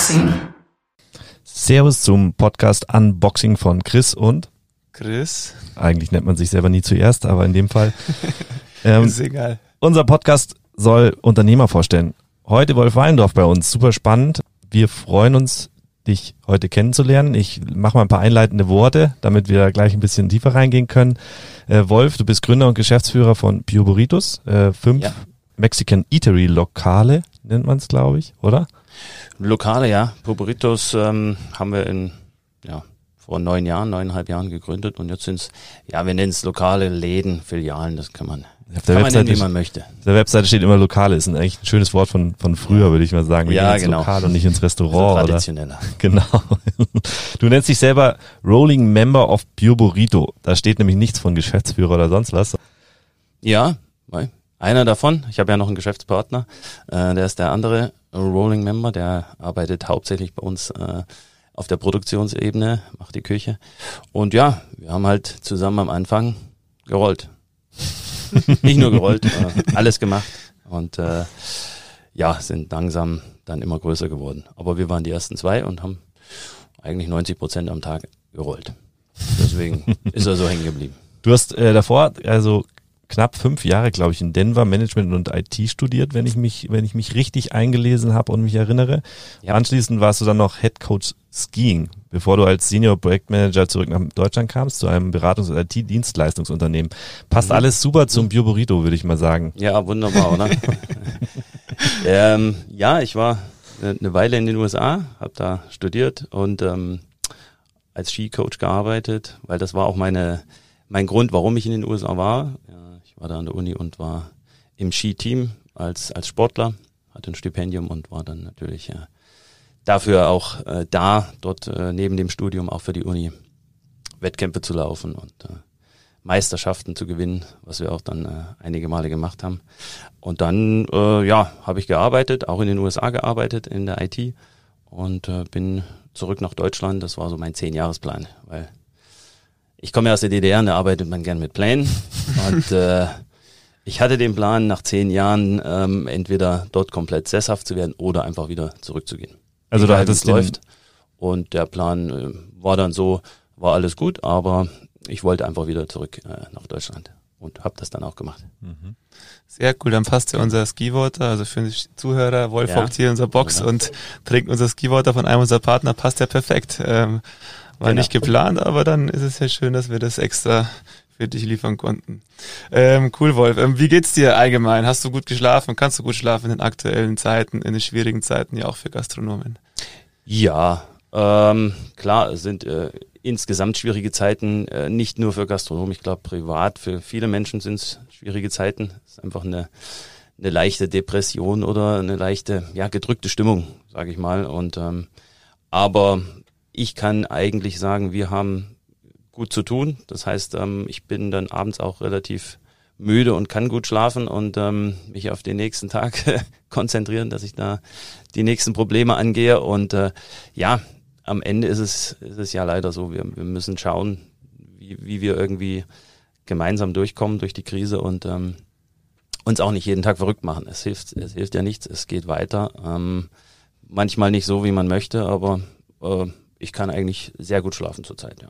Unboxing. Servus zum Podcast Unboxing von Chris und Chris. eigentlich nennt man sich selber nie zuerst, aber in dem Fall. ähm, ist egal. unser Podcast soll Unternehmer vorstellen. Heute Wolf Wallendorf bei uns, super spannend. Wir freuen uns, dich heute kennenzulernen. Ich mache mal ein paar einleitende Worte, damit wir da gleich ein bisschen tiefer reingehen können. Äh, Wolf, du bist Gründer und Geschäftsführer von Pio Burritos, äh, fünf Ja. Mexican Eatery Lokale, nennt man es, glaube ich, oder? Lokale, ja. Poporitos ähm, haben wir in, ja, vor neun Jahren, neuneinhalb Jahren gegründet und jetzt sind's ja, wir nennen es lokale Läden, Filialen, das kann man, Auf der kann man nennen, Webseite, wie man möchte. auf der Webseite steht immer Lokale, ist ein, eigentlich ein schönes Wort von, von früher, würde ich mal sagen. Wir Ja, gehen ins genau. Lokal und nicht ins Also Restaurant, oder? traditioneller. Genau. Du nennst dich selber Rolling Member of Pure Burrito. Da steht nämlich nichts von Geschäftsführer oder sonst was. Ja, weil einer davon, ich habe ja noch einen Geschäftspartner, äh, der ist der andere Rolling Member, der arbeitet hauptsächlich bei uns äh, auf der Produktionsebene, macht die Küche. Und ja, wir haben halt zusammen am Anfang gerollt. Nicht nur gerollt, äh, alles gemacht. Und äh, ja, sind langsam dann immer größer geworden. Aber wir waren die ersten zwei und haben eigentlich 90 Prozent am Tag gerollt. Deswegen ist er so hängen geblieben. Du hast äh, davor also knapp fünf Jahre, glaube ich, in Denver Management und IT studiert, wenn ich mich, wenn ich mich richtig eingelesen habe und mich erinnere. Ja. Anschließend warst du dann noch Head Coach Skiing, bevor du als Senior Projektmanager zurück nach Deutschland kamst zu einem Beratungs- und IT-Dienstleistungsunternehmen. Passt Mhm. alles super zum Pure Burrito, würde ich mal sagen. Ja, wunderbar, oder? ähm, ja, ich war äh, eine Weile in den USA, habe da studiert und ähm, als Skicoach gearbeitet, weil das war auch meine mein Grund, warum ich in den USA war. War da an der Uni und war im Skiteam als als Sportler, hatte ein Stipendium und war dann natürlich äh, dafür auch äh, da, dort äh, neben dem Studium auch für die Uni Wettkämpfe zu laufen und äh, Meisterschaften zu gewinnen, was wir auch dann äh, einige Male gemacht haben. Und dann, äh, ja, habe ich gearbeitet, auch in den USA gearbeitet in der IT und äh, bin zurück nach Deutschland. Das war so mein Zehn-Jahres-Plan, weil ich komme ja aus der DDR und da arbeitet man gern mit Plänen. und äh, ich hatte den Plan, nach zehn Jahren ähm, entweder dort komplett sesshaft zu werden oder einfach wieder zurückzugehen. Also da wie's du läuft. Und der Plan äh, war dann so, war alles gut, aber ich wollte einfach wieder zurück äh, nach Deutschland und habe das dann auch gemacht. Sehr cool, dann passt ja unser Skiwater, also für die Zuhörer, Wolf Ja. hockt hier in unserer Box Genau. und trinkt unser Skiwater von einem unserer Partner, passt ja perfekt. Ähm, war Genau. nicht geplant, aber dann ist es ja schön, dass wir das extra für dich liefern konnten. Ähm, cool, Wolf. Ähm, wie geht's dir allgemein? Hast du gut geschlafen? Kannst du gut schlafen in den aktuellen Zeiten, in den schwierigen Zeiten, ja auch für Gastronomen? Ja, ähm, klar, es sind äh, insgesamt schwierige Zeiten, äh, nicht nur für Gastronomen, ich glaube privat, für viele Menschen sind es schwierige Zeiten. Es ist einfach eine, eine leichte Depression oder eine leichte, ja, gedrückte Stimmung, sage ich mal. Und ähm, aber ich kann eigentlich sagen, wir haben gut zu tun. Das heißt, ähm, ich bin dann abends auch relativ müde und kann gut schlafen und ähm, mich auf den nächsten Tag konzentrieren, dass ich da die nächsten Probleme angehe. Und äh, ja, am Ende ist es, ist es ja leider so, wir, wir müssen schauen, wie, wie wir irgendwie gemeinsam durchkommen durch die Krise und ähm, uns auch nicht jeden Tag verrückt machen. Es hilft, es hilft ja nichts, es geht weiter. Ähm, manchmal nicht so, wie man möchte, aber äh, ich kann eigentlich sehr gut schlafen zurzeit, ja.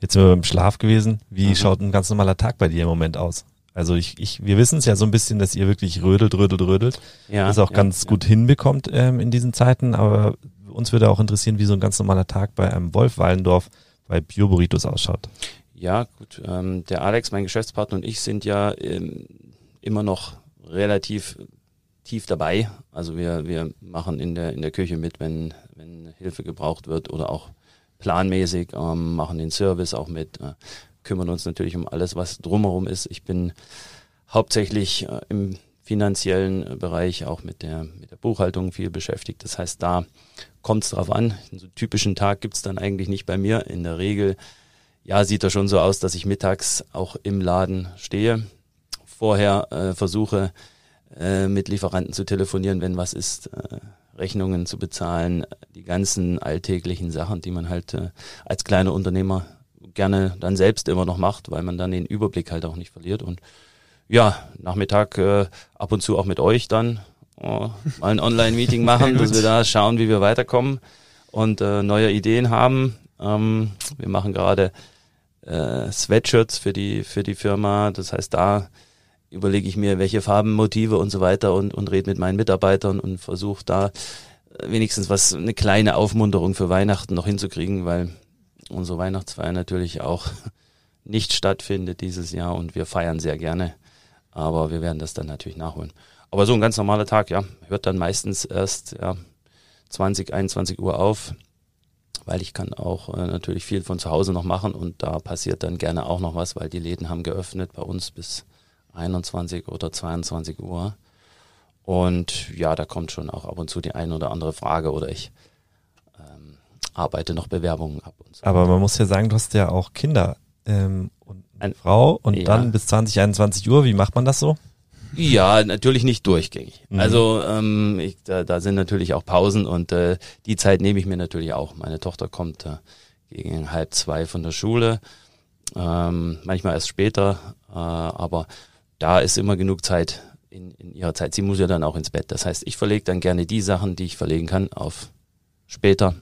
Jetzt sind wir beim Schlaf gewesen. Wie Mhm. schaut ein ganz normaler Tag bei dir im Moment aus? Also ich, ich, wir wissen es ja so ein bisschen, dass ihr wirklich rödelt, rödelt, rödelt. ja das auch ja, ganz ja. gut hinbekommt ähm, in diesen Zeiten. Aber uns würde auch interessieren, wie so ein ganz normaler Tag bei einem Wolf Wallendorf bei Pure Burritos ausschaut. Ja, gut. Ähm, der Alex, mein Geschäftspartner und ich sind ja ähm, immer noch relativ tief dabei. Also wir, wir machen in der, in der Küche mit, wenn, wenn Hilfe gebraucht wird oder auch planmäßig, ähm, machen den Service auch mit, äh, kümmern uns natürlich um alles, was drumherum ist. Ich bin hauptsächlich äh, im finanziellen äh, Bereich auch mit der, mit der Buchhaltung viel beschäftigt. Das heißt, da kommt es drauf an. Einen typischen Tag gibt's dann eigentlich nicht bei mir. In der Regel ja, sieht er schon so aus, dass ich mittags auch im Laden stehe. Vorher äh, versuche äh, mit Lieferanten zu telefonieren, wenn was ist, äh, Rechnungen zu bezahlen, die ganzen alltäglichen Sachen, die man halt äh, als kleiner Unternehmer gerne dann selbst immer noch macht, weil man dann den Überblick halt auch nicht verliert. Und ja, Nachmittag äh, ab und zu auch mit euch dann oh, mal ein Online-Meeting machen, dass wir da schauen, wie wir weiterkommen und äh, neue Ideen haben. Ähm, wir machen gerade äh, Sweatshirts für die für die Firma. Das heißt, da überlege ich mir, welche Farben, Motive und so weiter und und rede mit meinen Mitarbeitern und versuche da wenigstens was eine kleine Aufmunterung für Weihnachten noch hinzukriegen, weil unsere Weihnachtsfeier natürlich auch nicht stattfindet dieses Jahr und wir feiern sehr gerne. Aber wir werden das dann natürlich nachholen. Aber so ein ganz normaler Tag, ja, hört dann meistens erst ja, 20, 21 Uhr auf, weil ich kann auch äh, natürlich viel von zu Hause noch machen und da passiert dann gerne auch noch was, weil die Läden haben geöffnet bei uns bis 21 oder 22 Uhr. Und ja, da kommt schon auch ab und zu die eine oder andere Frage oder ich ähm, arbeite noch Bewerbungen ab und so. Aber man muss ja sagen, du hast ja auch Kinder ähm, und eine Frau und ja. dann bis 20, 21 Uhr. Wie macht man das so? Ja, natürlich nicht durchgängig. Mhm. Also ähm, ich, da, da sind natürlich auch Pausen und äh, die Zeit nehme ich mir natürlich auch. Meine Tochter kommt äh, gegen halb zwei von der Schule, ähm, manchmal erst später, äh, aber da ist immer genug Zeit in, in ihrer Zeit. Sie muss ja dann auch ins Bett. Das heißt, ich verlege dann gerne die Sachen, die ich verlegen kann, auf später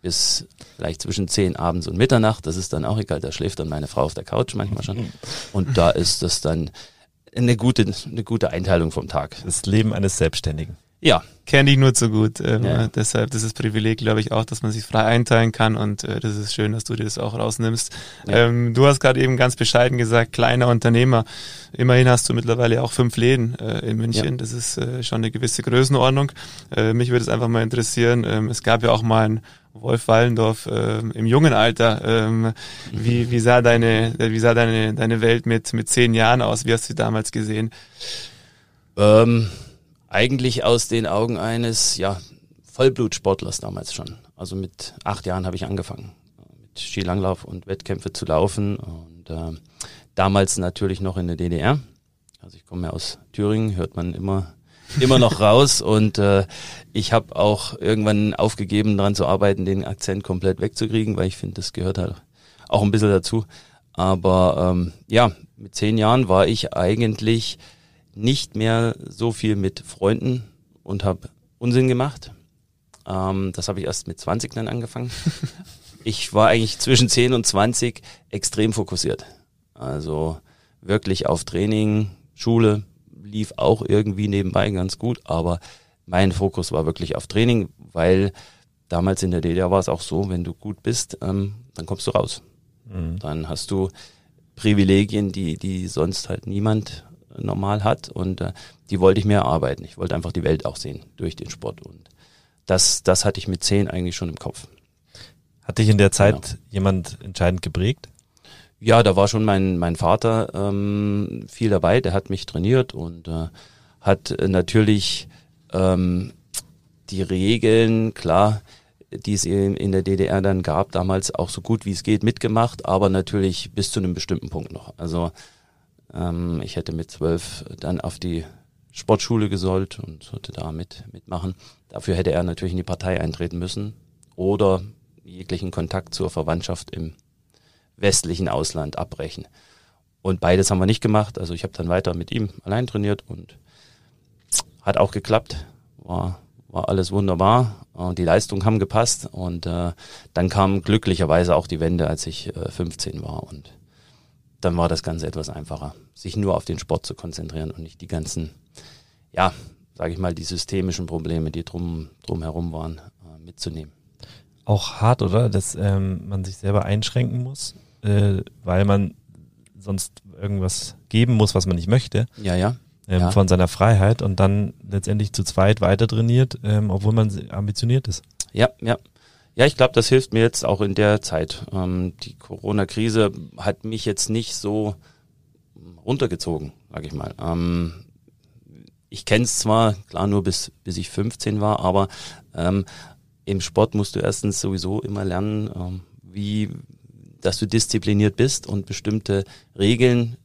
bis vielleicht zwischen zehn abends und Mitternacht. Das ist dann auch egal. Da schläft dann meine Frau auf der Couch manchmal schon. Und da ist das dann eine gute, eine gute Einteilung vom Tag. Das Leben eines Selbstständigen. Ja. Kenne ich nur zu gut. Ähm, ja. Deshalb, das ist Privileg, glaube ich, auch, dass man sich frei einteilen kann und äh, das ist schön, dass du dir das auch rausnimmst. Ja. Ähm, du hast gerade eben ganz bescheiden gesagt, kleiner Unternehmer. Immerhin hast du mittlerweile auch fünf Läden äh, in München. Ja. Das ist äh, schon eine gewisse Größenordnung. Äh, mich würde es einfach mal interessieren. Ähm, es gab ja auch mal ein Wolf Wallendorf äh, im jungen Alter. Ähm, wie, wie sah deine, wie sah deine, deine Welt mit, mit zehn Jahren aus? Wie hast du sie damals gesehen? Ähm, eigentlich aus den Augen eines, ja, Vollblutsportlers damals schon. Also mit acht Jahren habe ich angefangen, mit Skilanglauf und Wettkämpfe zu laufen und äh, damals natürlich noch in der DDR. Also ich komme ja aus Thüringen, hört man immer immer noch raus und äh, ich habe auch irgendwann aufgegeben, daran zu arbeiten, den Akzent komplett wegzukriegen, weil ich finde, das gehört halt auch ein bisschen dazu. Aber ähm, ja, mit zehn Jahren war ich eigentlich nicht mehr so viel mit Freunden und habe Unsinn gemacht. Ähm, das habe ich erst mit 20 dann angefangen. ich war eigentlich zwischen 10 und 20 extrem fokussiert. Also wirklich auf Training, Schule, lief auch irgendwie nebenbei ganz gut, aber mein Fokus war wirklich auf Training, weil damals in der DDR war es auch so, wenn du gut bist, ähm, dann kommst du raus. Mhm. Dann hast du Privilegien, die, die sonst halt niemand normal hat und äh, die wollte ich mehr erarbeiten. Ich wollte einfach die Welt auch sehen durch den Sport und das, das hatte ich mit zehn eigentlich schon im Kopf. Hat dich in der Zeit genau. jemand entscheidend geprägt? Ja, da war schon mein, mein Vater ähm, viel dabei, der hat mich trainiert und äh, hat natürlich ähm, die Regeln, klar, die es in der DDR dann gab, damals auch so gut wie es geht mitgemacht, aber natürlich bis zu einem bestimmten Punkt noch. Also ähm, ich hätte mit zwölf dann auf die Sportschule gesollt und sollte da mit, mitmachen. Dafür hätte er natürlich in die Partei eintreten müssen oder jeglichen Kontakt zur Verwandtschaft im westlichen Ausland abbrechen. Und beides haben wir nicht gemacht. Also ich habe dann weiter mit ihm allein trainiert und hat auch geklappt. War, war alles wunderbar. Und die Leistungen haben gepasst. Und äh, dann kam glücklicherweise auch die Wende, als ich äh, 15 war. Und dann war das Ganze etwas einfacher, sich nur auf den Sport zu konzentrieren und nicht die ganzen, ja, sage ich mal, die systemischen Probleme, die drum, drum herum waren, äh, mitzunehmen. Auch hart, oder? Dass ähm, man sich selber einschränken muss äh, weil man sonst irgendwas geben muss, was man nicht möchte. Ja, ja. Ähm, ja. Von seiner Freiheit und dann letztendlich zu zweit weiter trainiert, ähm, obwohl man ambitioniert ist. Ja, ja. Ja, ich glaube, das hilft mir jetzt auch in der Zeit. Ähm, die Corona-Krise hat mich jetzt nicht so runtergezogen, sag ich mal. Ähm, ich kenne es zwar, klar, nur bis, bis ich 15 war, aber ähm, im Sport musst du erstens sowieso immer lernen, ähm, wie, dass du diszipliniert bist und bestimmte Regeln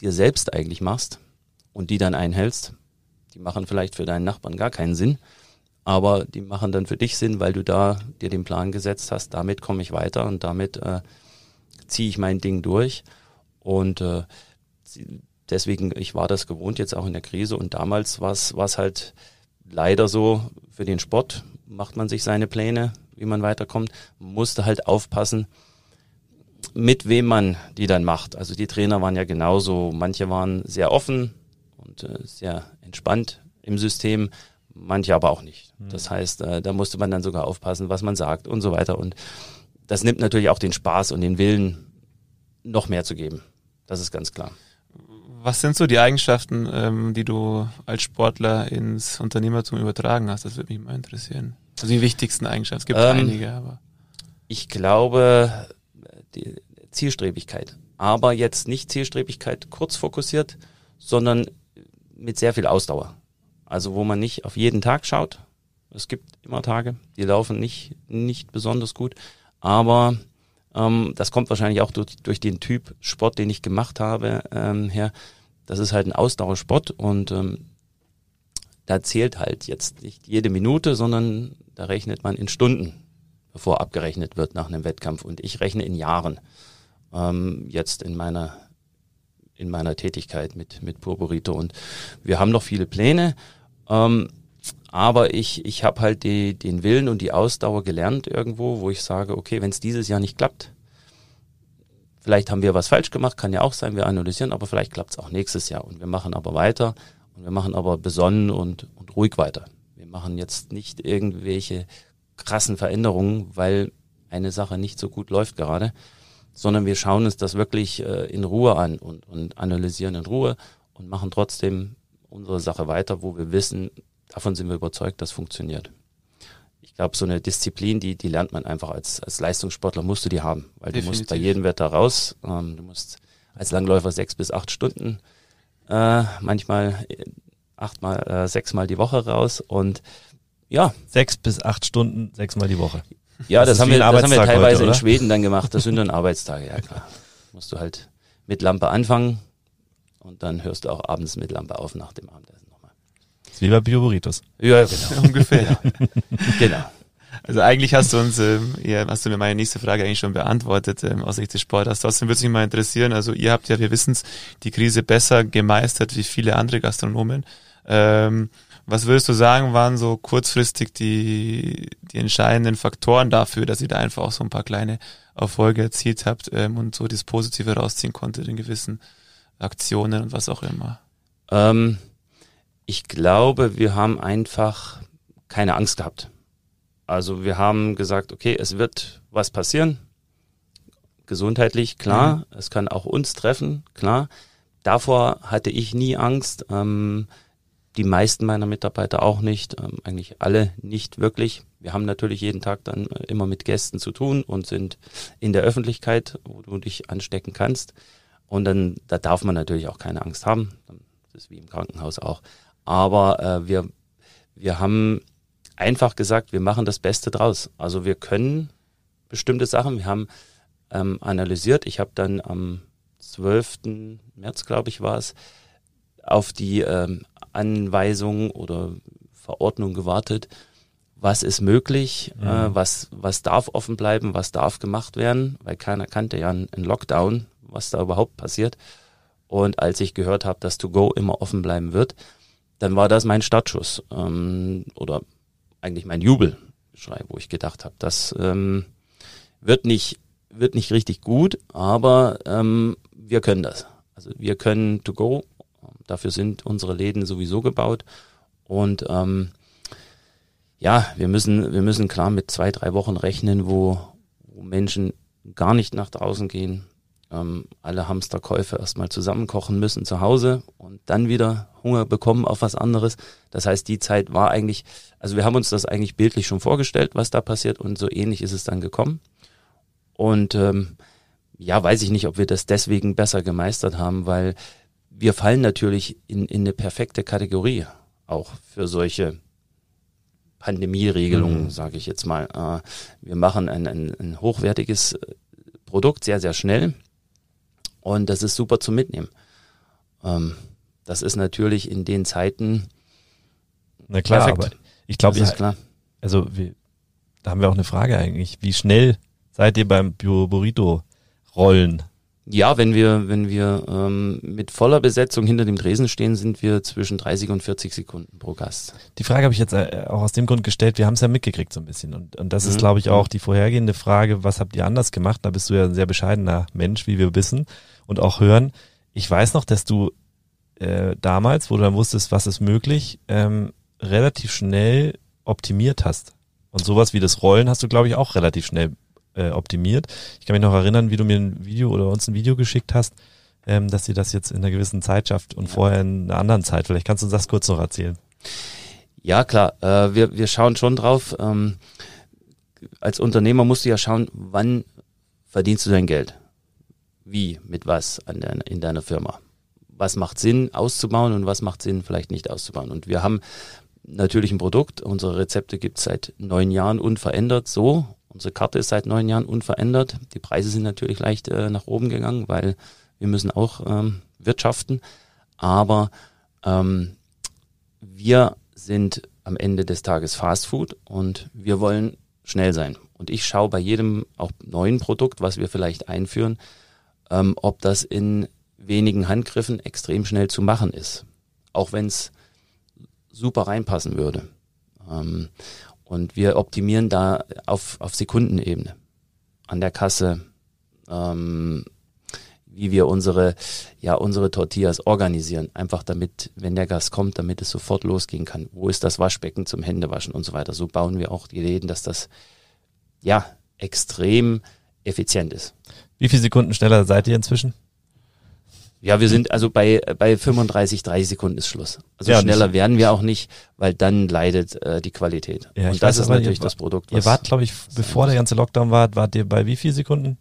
dir selbst eigentlich machst und die dann einhältst. Die machen vielleicht für deinen Nachbarn gar keinen Sinn, aber die machen dann für dich Sinn, weil du da dir den Plan gesetzt hast, damit komme ich weiter und damit äh, ziehe ich mein Ding durch. Und äh, deswegen, ich war das gewohnt jetzt auch in der Krise und damals war es halt leider so, für den Sport macht man sich seine Pläne, wie man weiterkommt, musste halt aufpassen, mit wem man die dann macht. Also die Trainer waren ja genauso, manche waren sehr offen und äh, sehr entspannt im System, manche aber auch nicht. Mhm. Das heißt, äh, da musste man dann sogar aufpassen, was man sagt und so weiter. Und das nimmt natürlich auch den Spaß und den Willen, noch mehr zu geben. Das ist ganz klar. Was sind so die Eigenschaften, ähm, die du als Sportler ins Unternehmertum übertragen hast? Das würde mich mal interessieren. Also die wichtigsten Eigenschaften. Es gibt ähm, einige, aber. Ich glaube, die Zielstrebigkeit. Aber jetzt nicht Zielstrebigkeit kurz fokussiert, sondern mit sehr viel Ausdauer. Also wo man nicht auf jeden Tag schaut. Es gibt immer Tage, die laufen nicht, nicht besonders gut. Aber ähm, das kommt wahrscheinlich auch durch, durch den Typ Sport, den ich gemacht habe, ähm, her. Das ist halt ein Ausdauersport und ähm, da zählt halt jetzt nicht jede Minute, sondern da rechnet man in Stunden, bevor abgerechnet wird nach einem Wettkampf. Und ich rechne in Jahren. Ähm, jetzt in meiner in meiner Tätigkeit mit mit Purburito und wir haben noch viele Pläne. Ähm, aber ich, ich habe halt die, den Willen und die Ausdauer gelernt irgendwo, wo ich sage, okay, wenn es dieses Jahr nicht klappt, vielleicht haben wir was falsch gemacht, kann ja auch sein, wir analysieren, aber vielleicht klappt es auch nächstes Jahr und wir machen aber weiter und wir machen aber besonnen und, und ruhig weiter. Wir machen jetzt nicht irgendwelche krassen Veränderungen, weil eine Sache nicht so gut läuft gerade, sondern wir schauen uns das wirklich äh, in Ruhe an und, und analysieren in Ruhe und machen trotzdem unsere Sache weiter, wo wir wissen, davon sind wir überzeugt, das funktioniert. Ich glaube, so eine Disziplin, die, die lernt man einfach als, als Leistungssportler, musst du die haben, weil Definitiv. du musst bei jedem Wetter raus, ähm, du musst als Langläufer sechs bis acht Stunden, äh, manchmal äh, achtmal, äh, sechsmal die Woche raus und ja. Sechs bis acht Stunden, sechsmal die Woche. Ja, das, das haben, wir, das haben wir teilweise heute, in Schweden dann gemacht. Das sind dann Arbeitstage, ja klar. Musst du halt mit Lampe anfangen und dann hörst du auch abends mit Lampe auf nach dem Abendessen nochmal. Das ist wie bei Bioburitos. Ja, genau. Ungefähr. genau. Also eigentlich hast du uns, ähm, ja, hast du mir meine nächste Frage eigentlich schon beantwortet ähm, aus Sicht des Sporters. Trotzdem würde es mich mal interessieren. Also ihr habt ja, wir wissen es, die Krise besser gemeistert wie viele andere Gastronomen. Ähm, was würdest du sagen, waren so kurzfristig die, die entscheidenden Faktoren dafür, dass ihr da einfach auch so ein paar kleine Erfolge erzielt habt ähm, und so das Positive rausziehen konntet in gewissen Aktionen und was auch immer? Ähm, ich glaube, wir haben einfach keine Angst gehabt. Also wir haben gesagt, okay, es wird was passieren. Gesundheitlich, klar. Mhm. Es kann auch uns treffen, klar. Davor hatte ich nie Angst. Ähm, die meisten meiner Mitarbeiter auch nicht, ähm, eigentlich alle nicht wirklich. Wir haben natürlich jeden Tag dann äh, immer mit Gästen zu tun und sind in der Öffentlichkeit, wo du dich anstecken kannst. Und dann, da darf man natürlich auch keine Angst haben. Das ist wie im Krankenhaus auch. Aber äh, wir, wir haben einfach gesagt, wir machen das Beste draus. Also wir können bestimmte Sachen, wir haben ähm, analysiert. Ich habe dann am 12. März, glaube ich, war es, auf die ähm, Anweisung oder Verordnung gewartet, was ist möglich, mhm. äh, was, was darf offen bleiben, was darf gemacht werden, weil keiner kannte ja einen Lockdown, was da überhaupt passiert. Und als ich gehört habe, dass To Go immer offen bleiben wird, dann war das mein Startschuss ähm, oder eigentlich mein Jubelschrei, wo ich gedacht habe, das ähm, wird nicht wird nicht richtig gut, aber ähm, wir können das. Also wir können To Go Dafür sind unsere Läden sowieso gebaut. Und ähm, ja, wir müssen, wir müssen klar mit zwei, drei Wochen rechnen, wo, wo Menschen gar nicht nach draußen gehen, ähm, alle Hamsterkäufe erstmal zusammenkochen müssen zu Hause und dann wieder Hunger bekommen auf was anderes. Das heißt, die Zeit war eigentlich, also wir haben uns das eigentlich bildlich schon vorgestellt, was da passiert und so ähnlich ist es dann gekommen. Und ähm, ja, weiß ich nicht, ob wir das deswegen besser gemeistert haben, weil wir fallen natürlich in, in eine perfekte Kategorie auch für solche Pandemieregelungen, mhm. sage ich jetzt mal. Äh, wir machen ein, ein, ein hochwertiges Produkt sehr, sehr schnell und das ist super zu mitnehmen. Ähm, das ist natürlich in den Zeiten. Na klar, perfekt. aber ich glaube. Also wir, da haben wir auch eine Frage eigentlich. Wie schnell seid ihr beim Burrito rollen? Ja, wenn wir, wenn wir ähm, mit voller Besetzung hinter dem Tresen stehen, sind wir zwischen 30 und 40 Sekunden pro Gast. Die Frage habe ich jetzt äh, auch aus dem Grund gestellt, wir haben es ja mitgekriegt so ein bisschen. Und, und das ist, mhm. glaube ich, auch die vorhergehende Frage, was habt ihr anders gemacht? Da bist du ja ein sehr bescheidener Mensch, wie wir wissen und auch hören. Ich weiß noch, dass du äh, damals, wo du dann wusstest, was ist möglich, ähm, relativ schnell optimiert hast. Und sowas wie das Rollen hast du, glaube ich, auch relativ schnell äh, optimiert. Ich kann mich noch erinnern, wie du mir ein Video oder uns ein Video geschickt hast, ähm, dass ihr das jetzt in einer gewissen Zeit schafft und ja. vorher in einer anderen Zeit. Vielleicht kannst du uns das kurz noch erzählen. Ja, klar. Äh, wir, wir schauen schon drauf. Ähm, als Unternehmer musst du ja schauen, wann verdienst du dein Geld? Wie, mit was an der, in deiner Firma? Was macht Sinn auszubauen und was macht Sinn vielleicht nicht auszubauen? Und wir haben natürlich ein Produkt. Unsere Rezepte gibt es seit neun Jahren unverändert so Unsere Karte ist seit neun Jahren unverändert. Die Preise sind natürlich leicht äh, nach oben gegangen, weil wir müssen auch ähm, wirtschaften. Aber ähm, wir sind am Ende des Tages Fast Food und wir wollen schnell sein. Und ich schaue bei jedem auch neuen Produkt, was wir vielleicht einführen, ähm, ob das in wenigen Handgriffen extrem schnell zu machen ist. Auch wenn es super reinpassen würde. Ähm, und wir optimieren da auf, auf Sekundenebene an der Kasse, ähm, wie wir unsere, ja, unsere Tortillas organisieren. Einfach damit, wenn der Gast kommt, damit es sofort losgehen kann. Wo ist das Waschbecken zum Händewaschen und so weiter. So bauen wir auch die Läden, dass das, ja, extrem effizient ist. Wie viele Sekunden schneller seid ihr inzwischen? Ja, wir sind also bei, bei 35, 30 Sekunden ist Schluss. Also ja, schneller werden wir auch nicht, weil dann leidet äh, die Qualität. Ja, Und das weiß, ist natürlich das Produkt. Ihr wart, glaube ich, bevor der ganze Lockdown war, wart ihr bei wie viel Sekunden?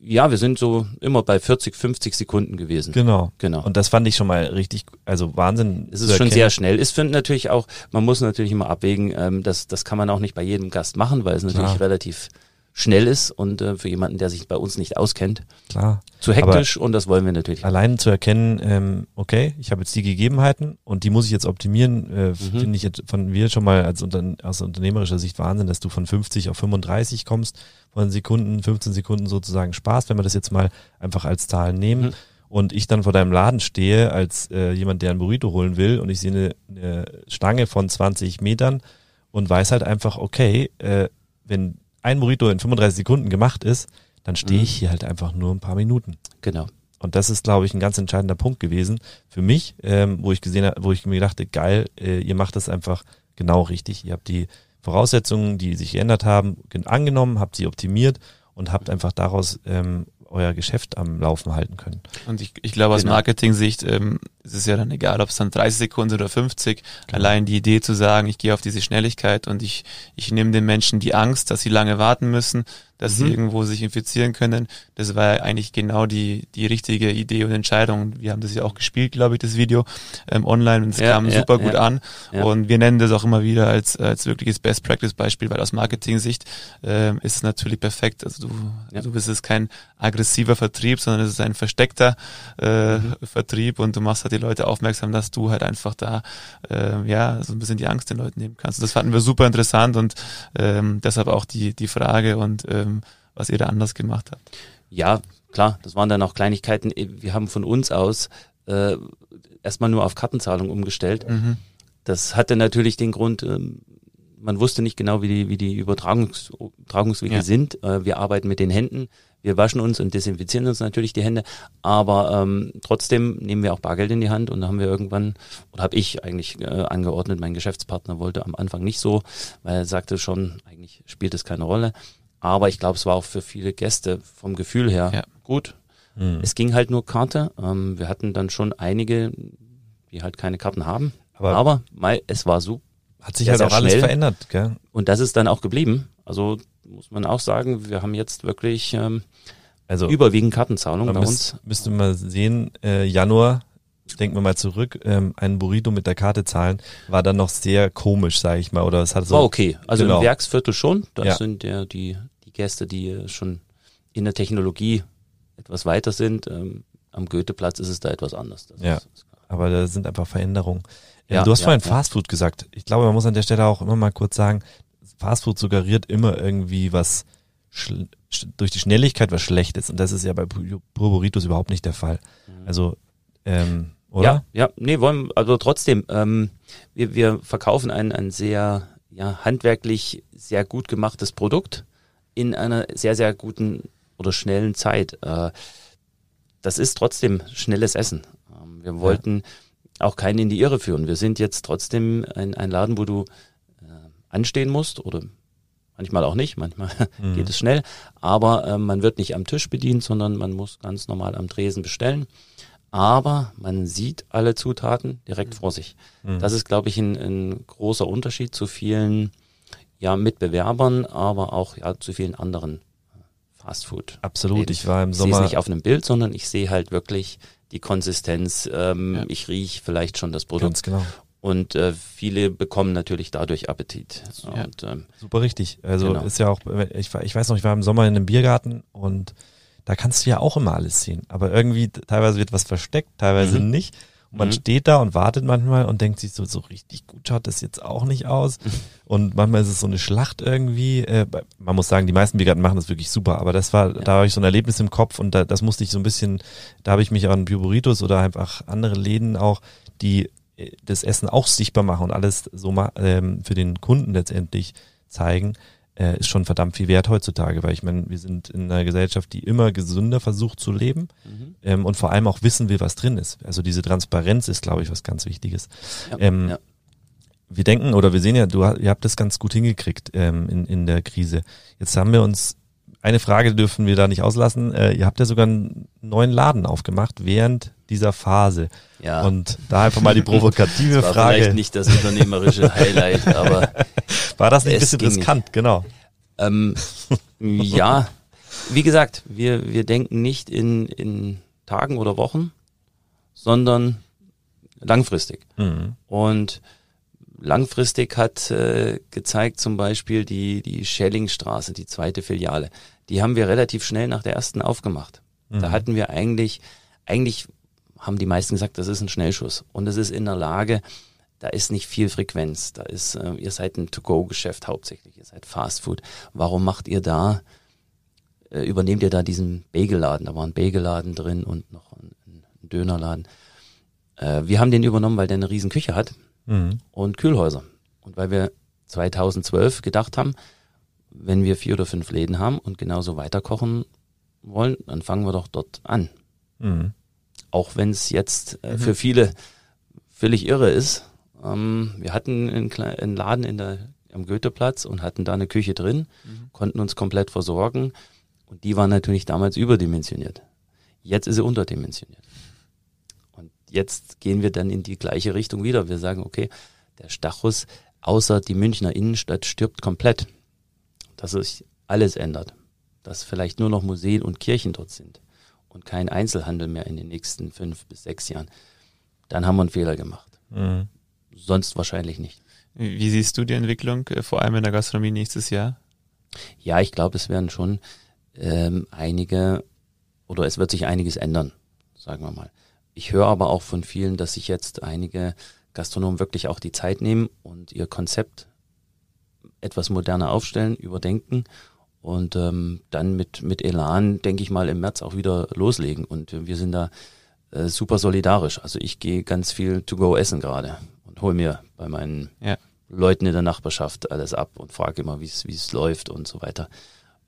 Ja, wir sind so immer bei 40, 50 Sekunden gewesen. Genau. Genau. Und das fand ich schon mal richtig, also Wahnsinn. Es ist schon sehr schnell. Ist für natürlich auch, man muss natürlich immer abwägen, ähm, das, das kann man auch nicht bei jedem Gast machen, weil es natürlich ja. relativ schnell ist und äh, für jemanden, der sich bei uns nicht auskennt, Klar. zu hektisch Aber und das wollen wir natürlich. Allein zu erkennen, ähm, okay, ich habe jetzt die Gegebenheiten und die muss ich jetzt optimieren, äh, mhm. finde ich jetzt von wir schon mal als Unter aus unternehmerischer Sicht Wahnsinn, dass du von 50 auf 35 kommst, von Sekunden, 15 Sekunden sozusagen sparst, wenn wir das jetzt mal einfach als Zahlen nehmen. Mhm. Und ich dann vor deinem Laden stehe als äh, jemand, der ein Burrito holen will und ich sehe eine, eine Stange von 20 Metern und weiß halt einfach, okay, äh, wenn ein Burrito in 35 Sekunden gemacht ist, dann stehe mhm. ich hier halt einfach nur ein paar Minuten. Genau. Und das ist, glaube ich, ein ganz entscheidender Punkt gewesen für mich, ähm, wo ich gesehen habe, wo ich mir dachte, geil, äh, ihr macht das einfach genau richtig. Ihr habt die Voraussetzungen, die sich geändert haben, angenommen, habt sie optimiert und habt einfach daraus ähm, euer Geschäft am Laufen halten können. Und ich, ich glaube, aus genau. Marketing-Sicht ähm, ist es ja dann egal, ob es dann 30 Sekunden oder 50. Genau. Allein die Idee zu sagen, ich gehe auf diese Schnelligkeit und ich, ich nehme den Menschen die Angst, dass sie lange warten müssen, dass mhm. sie irgendwo sich infizieren können. Das war eigentlich genau die, die richtige Idee und Entscheidung. Wir haben das ja auch gespielt, glaube ich, das Video ähm, online und es ja, kam ja, super gut ja, an. Und wir nennen das auch immer wieder als, als wirkliches Best Practice Beispiel, weil aus Marketing-Sicht ähm, ist es natürlich perfekt. Also du, du bist es kein aggressiver Vertrieb, sondern es ist ein versteckter äh, mhm. Vertrieb und du machst halt die Leute aufmerksam, dass du halt einfach da äh, ja so ein bisschen die Angst den Leuten nehmen kannst. Das fanden wir super interessant und ähm, deshalb auch die, die Frage und ähm, ähm, was ihr da anders gemacht habt. Ja, klar, das waren dann auch Kleinigkeiten. Wir haben von uns aus äh, erstmal nur auf Kartenzahlung umgestellt. Mhm. Das hatte natürlich den Grund, ähm, man wusste nicht genau, wie die, wie die Übertragungs Übertragungswege ja. sind. Äh, wir arbeiten mit den Händen. Wir waschen uns und desinfizieren uns natürlich die Hände, aber ähm, trotzdem nehmen wir auch Bargeld in die Hand und da haben wir irgendwann, oder habe ich eigentlich äh, angeordnet, mein Geschäftspartner wollte am Anfang nicht so, weil er sagte schon, eigentlich spielt es keine Rolle. Aber ich glaube, es war auch für viele Gäste vom Gefühl her ja. gut. Mhm. Es ging halt nur Karte. Ähm, wir hatten dann schon einige, die halt keine Karten haben. Aber, Aber mal, es war so. Hat sich halt auch alles verändert, gell? Und das ist dann auch geblieben. Also muss man auch sagen, wir haben jetzt wirklich ähm, also überwiegend Kartenzahlung bei uns. Müsste man sehen, äh, Januar denken wir mal zurück, ähm, ein Burrito mit der Karte zahlen, war dann noch sehr komisch, sage ich mal. Oder es hat so. War okay. Also genau. im Werksviertel schon. Das ja. sind ja die, die Gäste, die schon in der Technologie etwas weiter sind. Ähm, am Goetheplatz ist es da etwas anders. Das ja. Ist, ist aber da sind einfach Veränderungen. Ähm, ja, du hast ja, vorhin ja. Fastfood gesagt. Ich glaube, man muss an der Stelle auch immer mal kurz sagen, Fastfood suggeriert immer irgendwie was durch die Schnelligkeit was Schlechtes. Und das ist ja bei Purpuritos überhaupt nicht der Fall. Mhm. Also, ähm, oder? Ja, ja, nee, wollen, also trotzdem, ähm, wir, wir verkaufen ein, ein sehr, ja, handwerklich sehr gut gemachtes Produkt in einer sehr, sehr guten oder schnellen Zeit. Äh, das ist trotzdem schnelles Essen. Ähm, wir wollten ja. auch keinen in die Irre führen. Wir sind jetzt trotzdem ein, ein Laden, wo du äh, anstehen musst oder manchmal auch nicht, manchmal mhm. geht es schnell, aber äh, man wird nicht am Tisch bedient, sondern man muss ganz normal am Tresen bestellen. Aber man sieht alle Zutaten direkt vor sich. Mhm. Das ist, glaube ich, ein, ein, großer Unterschied zu vielen ja, Mitbewerbern, aber auch ja, zu vielen anderen Fastfood. Absolut, ich war im Sommer. Ich sehe es nicht auf einem Bild, sondern ich sehe halt wirklich die Konsistenz. Ähm, ja. Ich rieche vielleicht schon das Produkt. Ganz genau. Und äh, viele bekommen natürlich dadurch Appetit. Ja. Und, ähm, Super richtig. Also genau. ist ja auch, ich, ich weiß noch, ich war im Sommer in einem Biergarten und da kannst du ja auch immer alles sehen. Aber irgendwie teilweise wird was versteckt, teilweise mhm. nicht. Und man mhm. steht da und wartet manchmal und denkt sich so, so richtig gut schaut das jetzt auch nicht aus. Und manchmal ist es so eine Schlacht irgendwie. Äh, man muss sagen, die meisten Biergarten machen das wirklich super, aber das war, ja. da habe ich so ein Erlebnis im Kopf und da, das musste ich so ein bisschen, da habe ich mich an Bioburitos oder einfach andere Läden auch, die äh, das Essen auch sichtbar machen und alles so ähm, für den Kunden letztendlich zeigen äh, ist schon verdammt viel wert heutzutage, weil ich meine, wir sind in einer Gesellschaft, die immer gesünder versucht zu leben mhm. ähm, und vor allem auch wissen will, was drin ist. Also diese Transparenz ist, glaube ich, was ganz Wichtiges. Ja, ähm, ja. Wir denken oder wir sehen ja, du, ihr habt das ganz gut hingekriegt ähm, in, in der Krise. Jetzt haben wir uns eine Frage dürfen wir da nicht auslassen. Äh, ihr habt ja sogar einen neuen Laden aufgemacht während dieser Phase. Ja. Und da einfach mal die provokative das war Frage. Vielleicht nicht das unternehmerische Highlight, aber war das nicht ein bisschen riskant, nicht. genau. Ähm, ja, wie gesagt, wir, wir denken nicht in, in Tagen oder Wochen, sondern langfristig. Mhm. Und langfristig hat äh, gezeigt zum Beispiel die, die Schellingstraße, die zweite Filiale. Die haben wir relativ schnell nach der ersten aufgemacht. Mhm. Da hatten wir eigentlich, eigentlich haben die meisten gesagt, das ist ein Schnellschuss. Und es ist in der Lage, da ist nicht viel Frequenz. Da ist, äh, ihr seid ein To-Go-Geschäft hauptsächlich, ihr seid Fast Food. Warum macht ihr da, äh, übernehmt ihr da diesen Bagelladen? Da war ein Bagelladen drin und noch ein, ein Dönerladen. Äh, wir haben den übernommen, weil der eine riesen Küche hat mhm. und Kühlhäuser. Und weil wir 2012 gedacht haben, wenn wir vier oder fünf Läden haben und genauso weiterkochen wollen, dann fangen wir doch dort an. Mhm. Auch wenn es jetzt äh, mhm. für viele völlig irre ist. Ähm, wir hatten einen, einen, Laden in der, am Goetheplatz und hatten da eine Küche drin, mhm. konnten uns komplett versorgen und die war natürlich damals überdimensioniert. Jetzt ist sie unterdimensioniert jetzt gehen wir dann in die gleiche Richtung wieder. Wir sagen, okay, der Stachus außer die Münchner Innenstadt stirbt komplett. Dass sich alles ändert. Dass vielleicht nur noch Museen und Kirchen dort sind und kein Einzelhandel mehr in den nächsten fünf bis sechs Jahren. Dann haben wir einen Fehler gemacht. Mhm. Sonst wahrscheinlich nicht. Wie siehst du die Entwicklung, äh, vor allem in der Gastronomie nächstes Jahr? Ja, ich glaube, es werden schon ähm, einige oder es wird sich einiges ändern, sagen wir mal. Ich höre aber auch von vielen, dass sich jetzt einige Gastronomen wirklich auch die Zeit nehmen und ihr Konzept etwas moderner aufstellen, überdenken und ähm, dann mit, mit Elan, denke ich mal, im März auch wieder loslegen. Und wir sind da äh, super solidarisch. Also ich gehe ganz viel to go essen gerade und hole mir bei meinen ja. Leuten in der Nachbarschaft alles ab und frage immer, wie es läuft und so weiter.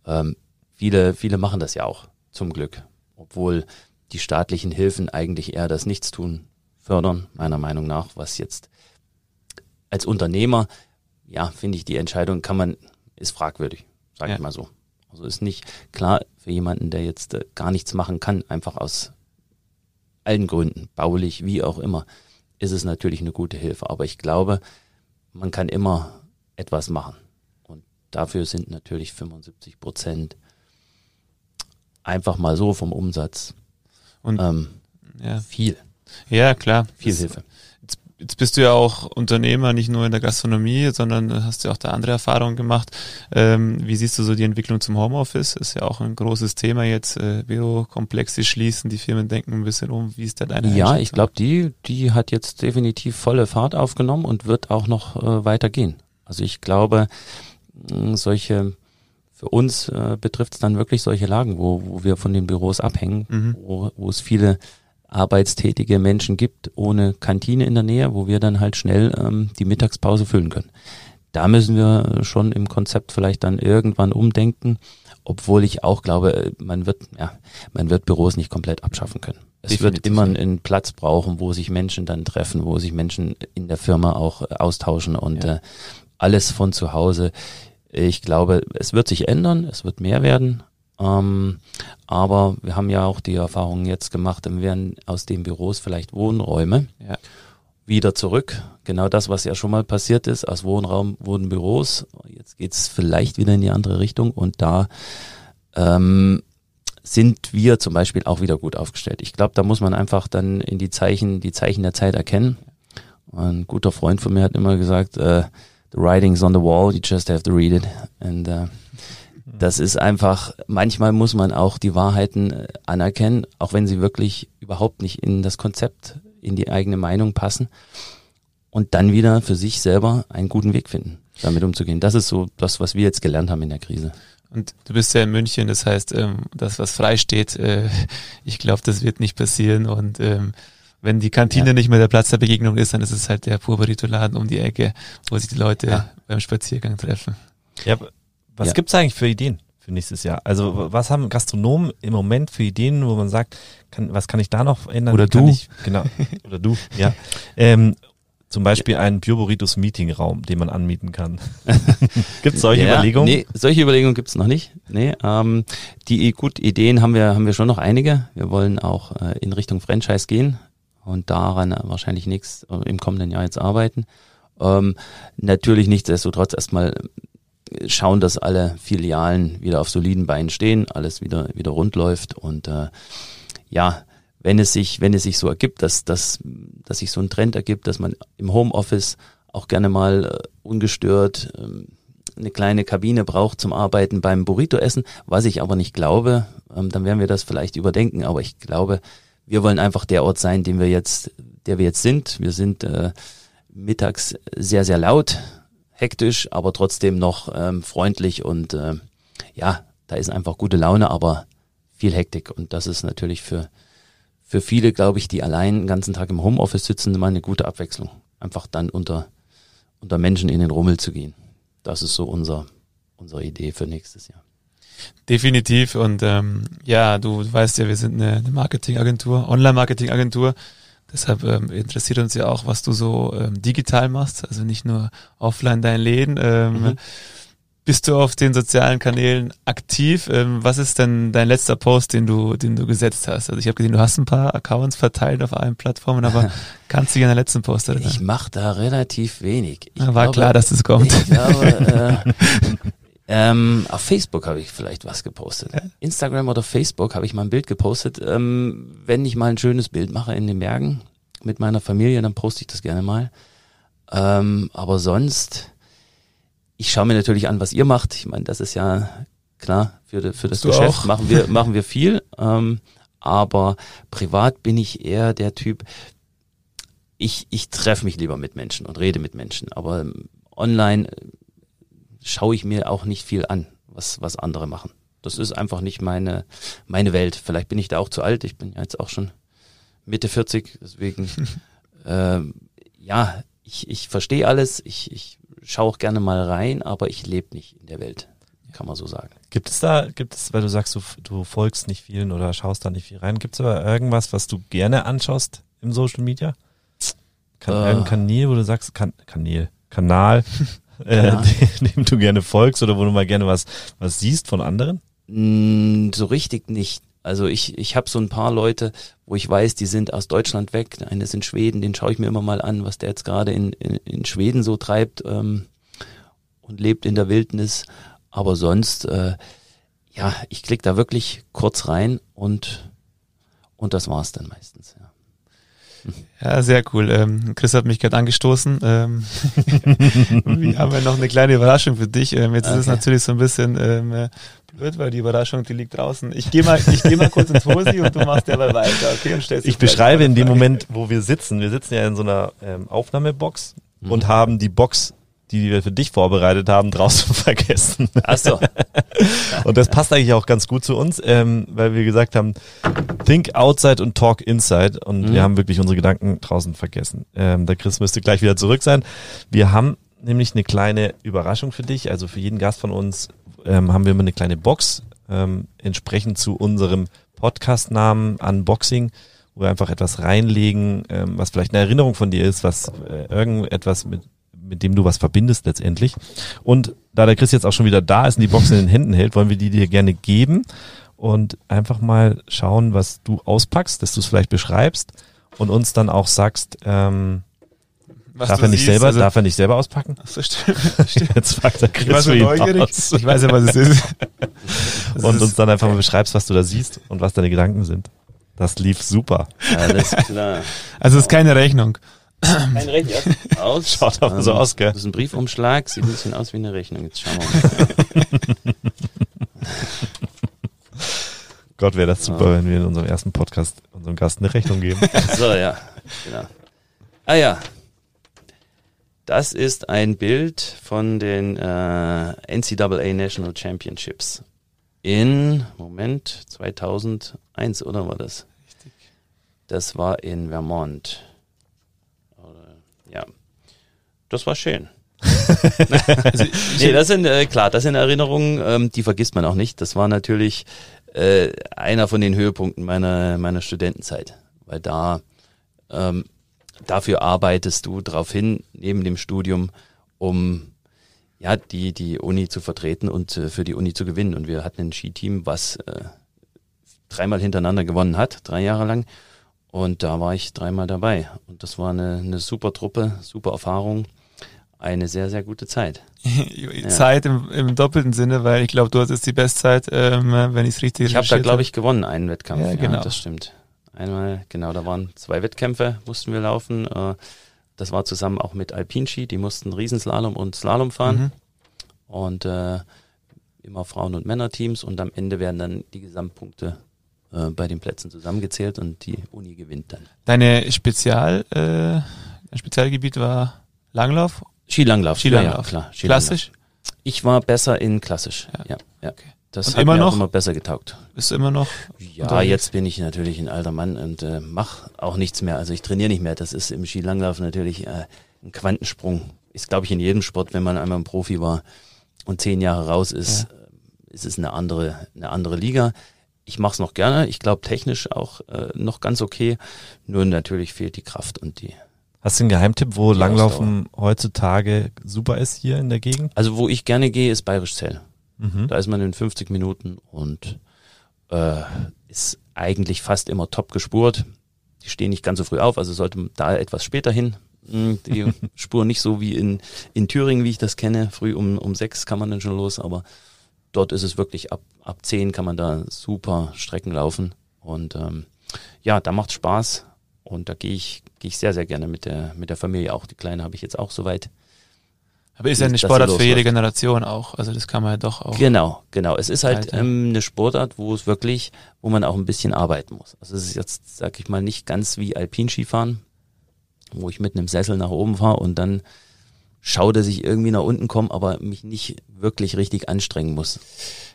Ähm, viele, viele machen das ja auch, zum Glück. Obwohl die staatlichen Hilfen eigentlich eher das Nichtstun fördern, meiner Meinung nach, was jetzt als Unternehmer, ja, finde ich, die Entscheidung kann man, ist fragwürdig, sage ja. ich mal so. Also ist nicht klar für jemanden, der jetzt äh, gar nichts machen kann, einfach aus allen Gründen, baulich, wie auch immer, ist es natürlich eine gute Hilfe. Aber ich glaube, man kann immer etwas machen. Und dafür sind natürlich 75 Prozent einfach mal so vom Umsatz und ähm, ja. viel. Ja, klar. Viel Hilfe. Jetzt, jetzt bist du ja auch Unternehmer, nicht nur in der Gastronomie, sondern hast ja auch da andere Erfahrungen gemacht. Ähm, wie siehst du so die Entwicklung zum Homeoffice? Ist ja auch ein großes Thema jetzt. Äh, Bürokomplexe schließen, die Firmen denken ein bisschen um. Wie ist da deine Ja, ich glaube, die, die hat jetzt definitiv volle Fahrt aufgenommen und wird auch noch äh, weitergehen. Also ich glaube, solche für uns äh, betrifft es dann wirklich solche Lagen, wo, wo wir von den Büros abhängen, Mhm. wo, wo es viele arbeitstätige Menschen gibt, ohne Kantine in der Nähe, wo wir dann halt schnell ähm, die Mittagspause füllen können. Da müssen wir schon im Konzept vielleicht dann irgendwann umdenken, obwohl ich auch glaube, man wird, ja, man wird Büros nicht komplett abschaffen können. Es wird Definitiv immer nicht. einen Platz brauchen, wo sich Menschen dann treffen, wo sich Menschen in der Firma auch äh, austauschen und Ja. äh, alles von zu Hause. Ich glaube, es wird sich ändern, es wird mehr werden. Ähm, aber wir haben ja auch die Erfahrung jetzt gemacht, dann werden aus den Büros vielleicht Wohnräume Ja. wieder zurück. Genau das, was ja schon mal passiert ist. Aus Wohnraum wurden Büros. Jetzt geht's vielleicht wieder in die andere Richtung und da ähm, sind wir zum Beispiel auch wieder gut aufgestellt. Ich glaube, da muss man einfach dann in die Zeichen, die Zeichen der Zeit erkennen. Ein guter Freund von mir hat immer gesagt, äh, the writing's on the wall, you just have to read it. Und äh, das ist einfach, manchmal muss man auch die Wahrheiten äh, anerkennen, auch wenn sie wirklich überhaupt nicht in das Konzept, in die eigene Meinung passen. Und dann wieder für sich selber einen guten Weg finden, damit umzugehen. Das ist so das, was wir jetzt gelernt haben in der Krise. Und du bist ja in München, das heißt, ähm, das, was frei steht, äh, ich glaube, das wird nicht passieren. Und ähm, wenn die Kantine Ja. nicht mehr der Platz der Begegnung ist, dann ist es halt der Purburrito-Laden um die Ecke, wo sich die Leute Ja. beim Spaziergang treffen. Ja, was Ja. gibt's eigentlich für Ideen für nächstes Jahr? Also was haben Gastronomen im Moment für Ideen, wo man sagt, kann, was kann ich da noch ändern? Oder du. Ich, genau. Oder du, ja. Ähm, zum Beispiel einen Pure Burritos Meetingraum, den man anmieten kann. Gibt's solche Ja, Überlegungen? Nee, solche Überlegungen gibt's noch nicht. Nee, ähm, die gut Ideen haben wir haben wir schon noch einige. Wir wollen auch äh, in Richtung Franchise gehen und daran wahrscheinlich nichts äh, im kommenden Jahr jetzt arbeiten. Ähm, natürlich nichtsdestotrotz erstmal schauen, dass alle Filialen wieder auf soliden Beinen stehen, alles wieder wieder rund läuft und äh, ja, wenn es sich, wenn es sich so ergibt, dass, dass, dass sich so ein Trend ergibt, dass man im Homeoffice auch gerne mal äh, ungestört ähm, eine kleine Kabine braucht zum Arbeiten beim Burrito-Essen, was ich aber nicht glaube, ähm, dann werden wir das vielleicht überdenken, aber ich glaube, wir wollen einfach der Ort sein, den wir jetzt, der wir jetzt sind. Wir sind äh, mittags sehr, sehr laut, hektisch, aber trotzdem noch ähm, freundlich und äh, ja, da ist einfach gute Laune, aber viel Hektik und das ist natürlich für für viele, glaube ich, die allein den ganzen Tag im Homeoffice sitzen, mal eine gute Abwechslung. Einfach dann unter, unter Menschen in den Rummel zu gehen. Das ist so unser, unsere Idee für nächstes Jahr. Definitiv. Und ähm, ja, du weißt ja, wir sind eine, eine Marketingagentur, Online-Marketingagentur. Deshalb ähm, interessiert uns ja auch, was du so ähm, digital machst, also nicht nur offline deinen Läden. Ähm, Mhm. Bist du auf den sozialen Kanälen aktiv? Ähm, was ist denn dein letzter Post, den du, den du gesetzt hast? Also ich habe gesehen, du hast ein paar Accounts verteilt auf allen Plattformen, aber kannst du dich an den letzten Post erinnern? Ich mache da relativ wenig. Ich war glaube, klar, dass das kommt. Ich glaube, äh, ähm, auf Facebook habe ich vielleicht was gepostet. Instagram oder Facebook habe ich mal ein Bild gepostet. Ähm, wenn ich mal ein schönes Bild mache in den Bergen mit meiner Familie, dann poste ich das gerne mal. Ähm, aber sonst, ich schaue mir natürlich an, was ihr macht. Ich meine, das ist ja klar für, für das Du Geschäft auch. machen wir machen wir viel. Ähm, aber privat bin ich eher der Typ. Ich ich treffe mich lieber mit Menschen und rede mit Menschen. Aber ähm, online äh, schaue ich mir auch nicht viel an, was was andere machen. Das ist einfach nicht meine meine Welt. Vielleicht bin ich da auch zu alt. Ich bin ja jetzt auch schon Mitte 40, deswegen ähm, ja, ich, ich verstehe alles, ich, ich schaue auch gerne mal rein, aber ich lebe nicht in der Welt, kann man so sagen. Gibt es da, gibt es, weil du sagst, du, du folgst nicht vielen oder schaust da nicht viel rein, gibt es aber irgendwas, was du gerne anschaust im Social Media? Kan Äh. Kanal, wo du sagst, kan Kanal, Kanal, äh, Ja. dem, dem du gerne folgst oder wo du mal gerne was, was siehst von anderen? Mm, So richtig nicht. Also ich, ich habe so ein paar Leute, wo ich weiß, die sind aus Deutschland weg. Der eine ist in Schweden, den schaue ich mir immer mal an, was der jetzt gerade in, in, in Schweden so treibt ähm, und lebt in der Wildnis. Aber sonst, äh, ja, ich klicke da wirklich kurz rein und, und das war's dann meistens. Ja. Ja, sehr cool. Ähm, Chris hat mich gerade angestoßen. Ähm, wir haben ja noch eine kleine Überraschung für dich. Ähm, jetzt ist es Okay. natürlich so ein bisschen ähm, äh, blöd, weil die Überraschung, die liegt draußen. Ich gehe mal, ich geh mal kurz ins Hosi und du machst derweil weiter, okay? Und stellst Ich beschreibe in dem. Moment, wo wir sitzen. Wir sitzen ja in so einer ähm, Aufnahmebox Mhm. und haben die Box die wir für dich vorbereitet haben, draußen vergessen. Ach so. und das passt eigentlich auch ganz gut zu uns, ähm, weil wir gesagt haben, think outside und talk inside. Und Mhm. wir haben wirklich unsere Gedanken draußen vergessen. Ähm, der Chris müsste gleich wieder zurück sein. Wir haben nämlich eine kleine Überraschung für dich. Also für jeden Gast von uns ähm, haben wir immer eine kleine Box, ähm, entsprechend zu unserem Podcast-Namen Unboxing, wo wir einfach etwas reinlegen, ähm, was vielleicht eine Erinnerung von dir ist, was äh, irgendetwas mit mit dem du was verbindest letztendlich. Und da der Chris jetzt auch schon wieder da ist und die Box in den Händen hält, wollen wir die dir gerne geben und einfach mal schauen, was du auspackst, dass du es vielleicht beschreibst und uns dann auch sagst, ähm, Was darf er nicht siehst, selber, also- darf er nicht selber auspacken? Ach so, stimmt, stimmt. Jetzt fragt der Chris Ich war so neugierig. aus. Ich weiß ja, was es ist. Das und ist- uns dann einfach mal beschreibst, was du da siehst und was deine Gedanken sind. Das lief super. Alles klar. Also es ist keine Rechnung. Kein Rechnung. Aus. Schaut aber so aus, gell? Das ist ein Briefumschlag, sieht ein bisschen aus wie eine Rechnung. Jetzt schauen wir mal. Gott, wäre das super, wenn wir in unserem ersten Podcast unserem Gast eine Rechnung geben. So, ja. Genau. Ah ja. Das ist ein Bild von den äh, NCAA National Championships in, Moment, 2001, oder war das? Richtig. Das war in Vermont. Oder, ja. Das war schön. Also Nee, das sind, äh, klar, das sind Erinnerungen, ähm, die vergisst man auch nicht. Das war natürlich äh, einer von den Höhepunkten meiner, meiner Studentenzeit. Weil da, ähm, dafür arbeitest du darauf hin, neben dem Studium, um ja, die, die Uni zu vertreten und äh, für die Uni zu gewinnen. Und wir hatten ein Skiteam, was äh, dreimal hintereinander gewonnen hat, drei Jahre lang. Und da war ich dreimal dabei. Und das war eine, eine super Truppe, super Erfahrung, eine sehr, sehr gute Zeit. Zeit im, im doppelten Sinne, weil ich glaube, du hast jetzt die Bestzeit, ähm, wenn ich es richtig Ich habe da, glaube ich, gewonnen, einen Wettkampf. Ja, Ja, genau. das stimmt. Einmal, genau, da waren zwei Wettkämpfe, mussten wir laufen. Äh, Das war zusammen auch mit Alpinski, die mussten Riesenslalom und Slalom fahren. Mhm. Und äh, immer Frauen- und Männerteams und am Ende werden dann die Gesamtpunkte äh, bei den Plätzen zusammengezählt und die Uni gewinnt dann. Deine Spezial, äh, dein Spezialgebiet war Langlauf, Skilanglauf. Skilanglauf. Ja, ja, klar. Skilanglauf. klassisch. Ich war besser in klassisch. Ja. Ja, ja. Okay. Das Und hat immer mir noch? immer besser getaugt. Bist du immer noch? Ja, unterwegs? jetzt bin ich natürlich ein alter Mann und äh, mache auch nichts mehr. Also ich trainiere nicht mehr. Das ist im Skilanglauf natürlich äh, ein Quantensprung. Ist, glaube ich, in jedem Sport, wenn man einmal ein Profi war und zehn Jahre raus ist, äh, ist es eine andere, eine andere Liga. Ich mache es noch gerne. Ich glaube technisch auch äh, noch ganz okay. Nur natürlich fehlt die Kraft und die. Hast du einen Geheimtipp, wo Die Langlaufen heutzutage super ist hier in der Gegend? Also wo ich gerne gehe, ist Bayerisch Zell. Mhm. Da ist man in 50 Minuten und äh, ist eigentlich fast immer top gespurt. Die stehen nicht ganz so früh auf, also sollte man da etwas später hin. Hm, Die Spur nicht so wie in, in Thüringen, wie ich das kenne. Früh um, um sechs kann man dann schon los, aber dort ist es wirklich ab, ab zehn kann man da super Strecken laufen. Und ähm, ja, da macht Spaß. Und da gehe ich, gehe ich sehr, sehr gerne mit der, mit der Familie auch. Die Kleine habe ich jetzt auch soweit. Aber ist ja eine Sportart für jede. Generation auch. Also das kann man ja doch auch. Genau, genau. Es ist halt ähm, eine Sportart, wo es wirklich, wo man auch ein bisschen arbeiten muss. Also es ist jetzt, sag ich mal, nicht ganz wie Alpinskifahren, wo ich mit einem Sessel nach oben fahre und dann schaue, dass ich irgendwie nach unten komme, aber mich nicht wirklich richtig anstrengen muss.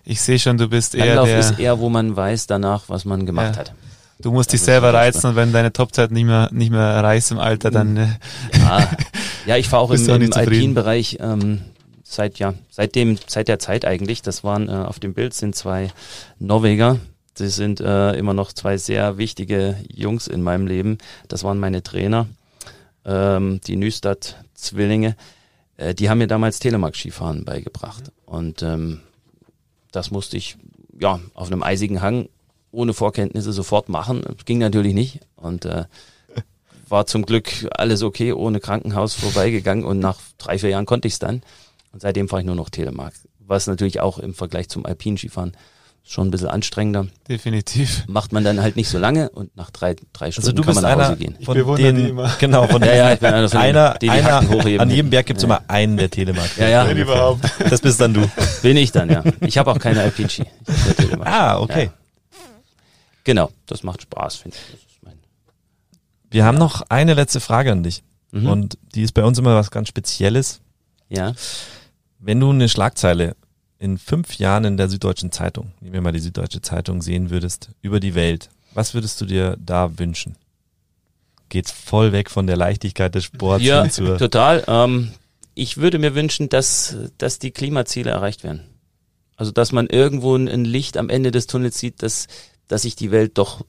Ich sehe schon, du bist eher Langlauf der, ist eher, wo man weiß danach, was man gemacht Ja. hat. Du musst dich ist selber reizen und wenn deine Topzeit nicht mehr, nicht mehr erreichst im Alter, dann, äh, Ja, ja ich fahre auch im, im? Alpinbereich ähm, seit ja seitdem seit der Zeit eigentlich. Das waren äh, auf dem Bild sind zwei Norweger. Sie sind äh, immer noch zwei sehr wichtige Jungs in meinem Leben. Das waren meine Trainer, ähm, die Nystad-Zwillinge. Äh, die haben mir damals Telemark-Skifahren beigebracht. Und ähm, das musste ich ja auf einem eisigen Hang ohne Vorkenntnisse sofort machen. Das ging natürlich nicht. Und äh, war zum Glück alles okay, ohne Krankenhaus vorbeigegangen und nach drei, vier Jahren konnte ich es dann. Und seitdem fahre ich nur noch Telemark. Was natürlich auch im Vergleich zum Alpinskifahren schon ein bisschen anstrengender. definitiv. Macht man dann halt nicht so lange und nach drei, drei Also Stunden du kann bist man nach einer Hause gehen. Ich von bewundere die den, immer. genau, von Ja, den, ja, ich bin einer von einer, die die Hacken einer hochheben. an jedem Berg gibt's Ja. immer einen, der Telemark. Ja, ja. Wenn überhaupt. Das bist dann du. Bin ich dann, ja. Ich habe auch keine Alpinski. Ah, okay. Ja. Genau, das macht Spaß, finde ich. Das ist mein Wir haben noch eine letzte Frage an dich. Mhm. Und die ist bei uns immer was ganz Spezielles. Ja. Wenn du eine Schlagzeile in fünf Jahren in der Süddeutschen Zeitung, nehmen wir mal die Süddeutsche Zeitung, sehen würdest, über die Welt, was würdest du dir da wünschen? Geht's voll weg von der Leichtigkeit des Sports Ja, total. Ähm, ich würde mir wünschen, dass, dass die Klimaziele erreicht werden. Also, dass man irgendwo ein, ein Licht am Ende des Tunnels sieht, dass, dass sich die Welt doch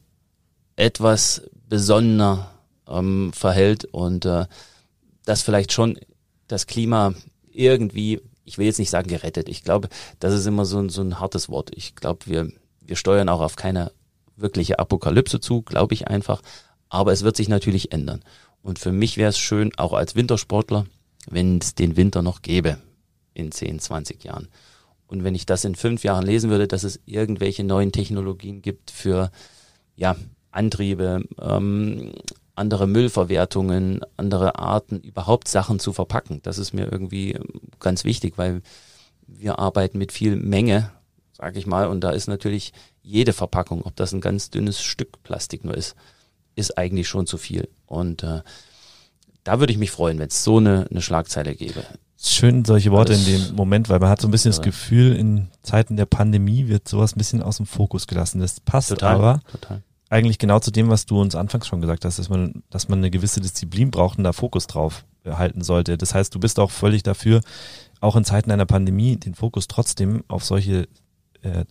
etwas besonnener ähm, verhält und äh, dass vielleicht schon das Klima irgendwie, ich will jetzt nicht sagen gerettet, ich glaube, das ist immer so, ein- so ein hartes Wort. Ich glaube, wir, wir steuern auch auf keine wirkliche Apokalypse zu, glaube ich einfach. Aber es wird sich natürlich ändern. Und für mich wäre es schön, auch als Wintersportler, wenn es den Winter noch gäbe in 10, 20 Jahren. Und wenn ich das in fünf Jahren lesen würde, dass es irgendwelche neuen Technologien gibt für ja, Antriebe, ähm, andere Müllverwertungen, andere Arten, überhaupt Sachen zu verpacken. Das ist mir irgendwie ähm, ganz wichtig, weil wir arbeiten mit viel Menge, sage ich mal, und da ist natürlich jede Verpackung, ob das ein ganz dünnes Stück Plastik nur ist, ist eigentlich schon zu viel. Und äh, da würde ich mich freuen, wenn es so eine, eine Schlagzeile gäbe. Schön solche Worte in dem Moment, weil man hat so ein bisschen das Ja. Gefühl, in Zeiten der Pandemie wird sowas ein bisschen aus dem Fokus gelassen. Das passt aber total. eigentlich genau zu dem, was du uns anfangs schon gesagt hast, dass man, dass man eine gewisse Disziplin braucht und da Fokus drauf halten sollte. Das heißt, du bist auch völlig dafür, auch in Zeiten einer Pandemie den Fokus trotzdem auf solche äh,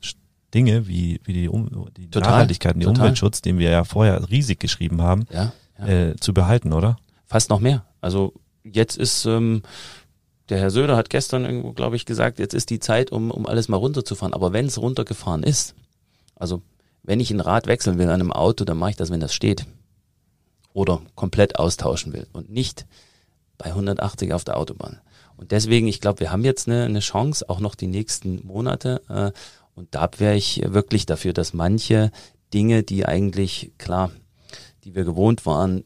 Dinge wie, wie die, um, die Total, Nachhaltigkeit und total. Umweltschutz, den wir ja vorher riesig geschrieben haben, Ja, ja. äh, zu behalten, oder? Fast noch mehr. Also jetzt ist, ähm, der Herr Söder hat gestern irgendwo, glaube ich, gesagt, jetzt ist die Zeit, um, um alles mal runterzufahren. Aber wenn es runtergefahren ist, also wenn ich ein Rad wechseln will an einem Auto, dann mache ich das, wenn das steht. Oder komplett austauschen will und nicht bei 180 auf der Autobahn. Und deswegen, ich glaube, wir haben jetzt eine, eine Chance, auch noch die nächsten Monate. Äh, und da wäre ich wirklich dafür, dass manche Dinge, die eigentlich, klar, die wir gewohnt waren,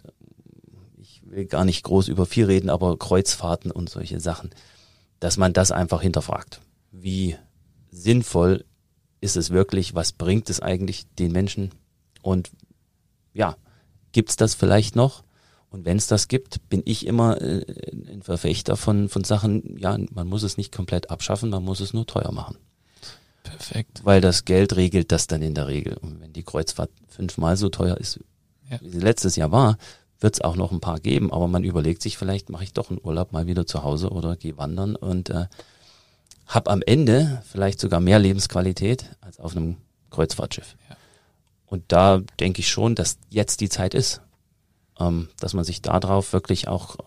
will gar nicht groß über viel reden, aber Kreuzfahrten und solche Sachen, dass man das einfach hinterfragt. Wie sinnvoll ist es wirklich? Was bringt es eigentlich den Menschen? Und ja, gibt's das vielleicht noch? Und wenn es das gibt, bin ich immer äh, ein Verfechter von, von Sachen, ja, man muss es nicht komplett abschaffen, man muss es nur teuer machen. Perfekt. Weil das Geld regelt das dann in der Regel. Und wenn die Kreuzfahrt fünfmal so teuer ist, Ja. wie sie letztes Jahr war, wird es auch noch ein paar geben. Aber man überlegt sich, vielleicht mache ich doch einen Urlaub mal wieder zu Hause oder gehe wandern und äh, habe am Ende vielleicht sogar mehr Lebensqualität als auf einem Kreuzfahrtschiff. Ja. Und da denke ich schon, dass jetzt die Zeit ist, ähm, dass man sich darauf wirklich auch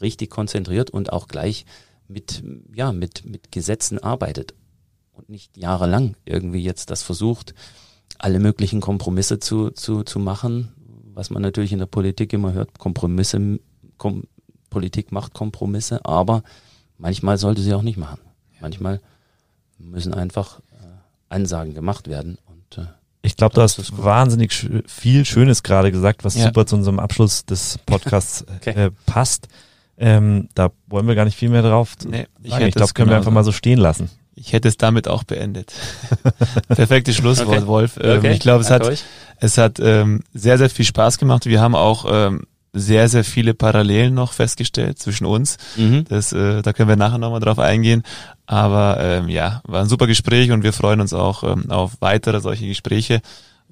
richtig konzentriert und auch gleich mit, ja, mit, mit Gesetzen arbeitet und nicht jahrelang irgendwie jetzt das versucht, alle möglichen Kompromisse zu, zu, zu machen, was man natürlich in der Politik immer hört, Kompromisse, Kom Politik macht Kompromisse, aber manchmal sollte sie auch nicht machen. Manchmal müssen einfach äh, Ansagen gemacht werden und äh, Ich glaube, du hast wahnsinnig schö- viel Schönes gerade gesagt, was Ja. super zu unserem Abschluss des Podcasts Okay. äh, passt. Ähm, da wollen wir gar nicht viel mehr drauf Nee, ich Ich glaube, es können wir einfach mal so stehen lassen. Ich hätte es damit auch beendet. Perfektes Schlusswort, Okay. Wolf. Ähm, okay, Ich glaube, es danke hat, euch. es hat ähm, sehr, sehr viel Spaß gemacht. Wir haben auch ähm, sehr, sehr viele Parallelen noch festgestellt zwischen uns. Mhm. Das, äh, da können wir nachher nochmal drauf eingehen. Aber ähm, ja, war ein super Gespräch und wir freuen uns auch ähm, auf weitere solche Gespräche.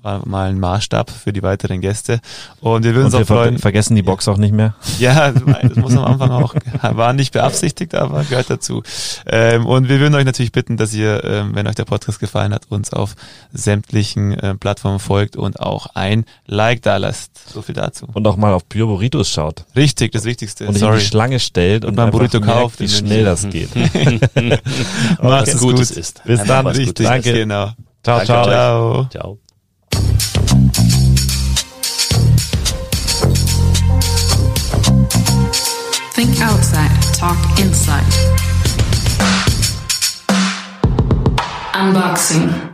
War mal ein Maßstab für die weiteren Gäste. Und wir würden Und uns wir auch ver freuen. vergessen die Box auch nicht mehr. Ja, das muss am Anfang auch, war nicht beabsichtigt, aber gehört dazu. Ähm, und wir würden euch natürlich bitten, dass ihr, ähm, wenn euch der Podcast gefallen hat, uns auf sämtlichen äh, Plattformen folgt und auch ein Like da lasst. So viel dazu. Und auch mal auf Pure Burritos schaut. Richtig, das Wichtigste. Und in Sorry. die Schlange stellt und, Und mal ein einfach Burrito merkt, kauft wie schnell das geht. Macht's was gut. Ist. Bis dann. Richtig. Danke. genau. Ciao, Danke ciao. Ciao. Ciao. Think outside, talk inside. Unboxing.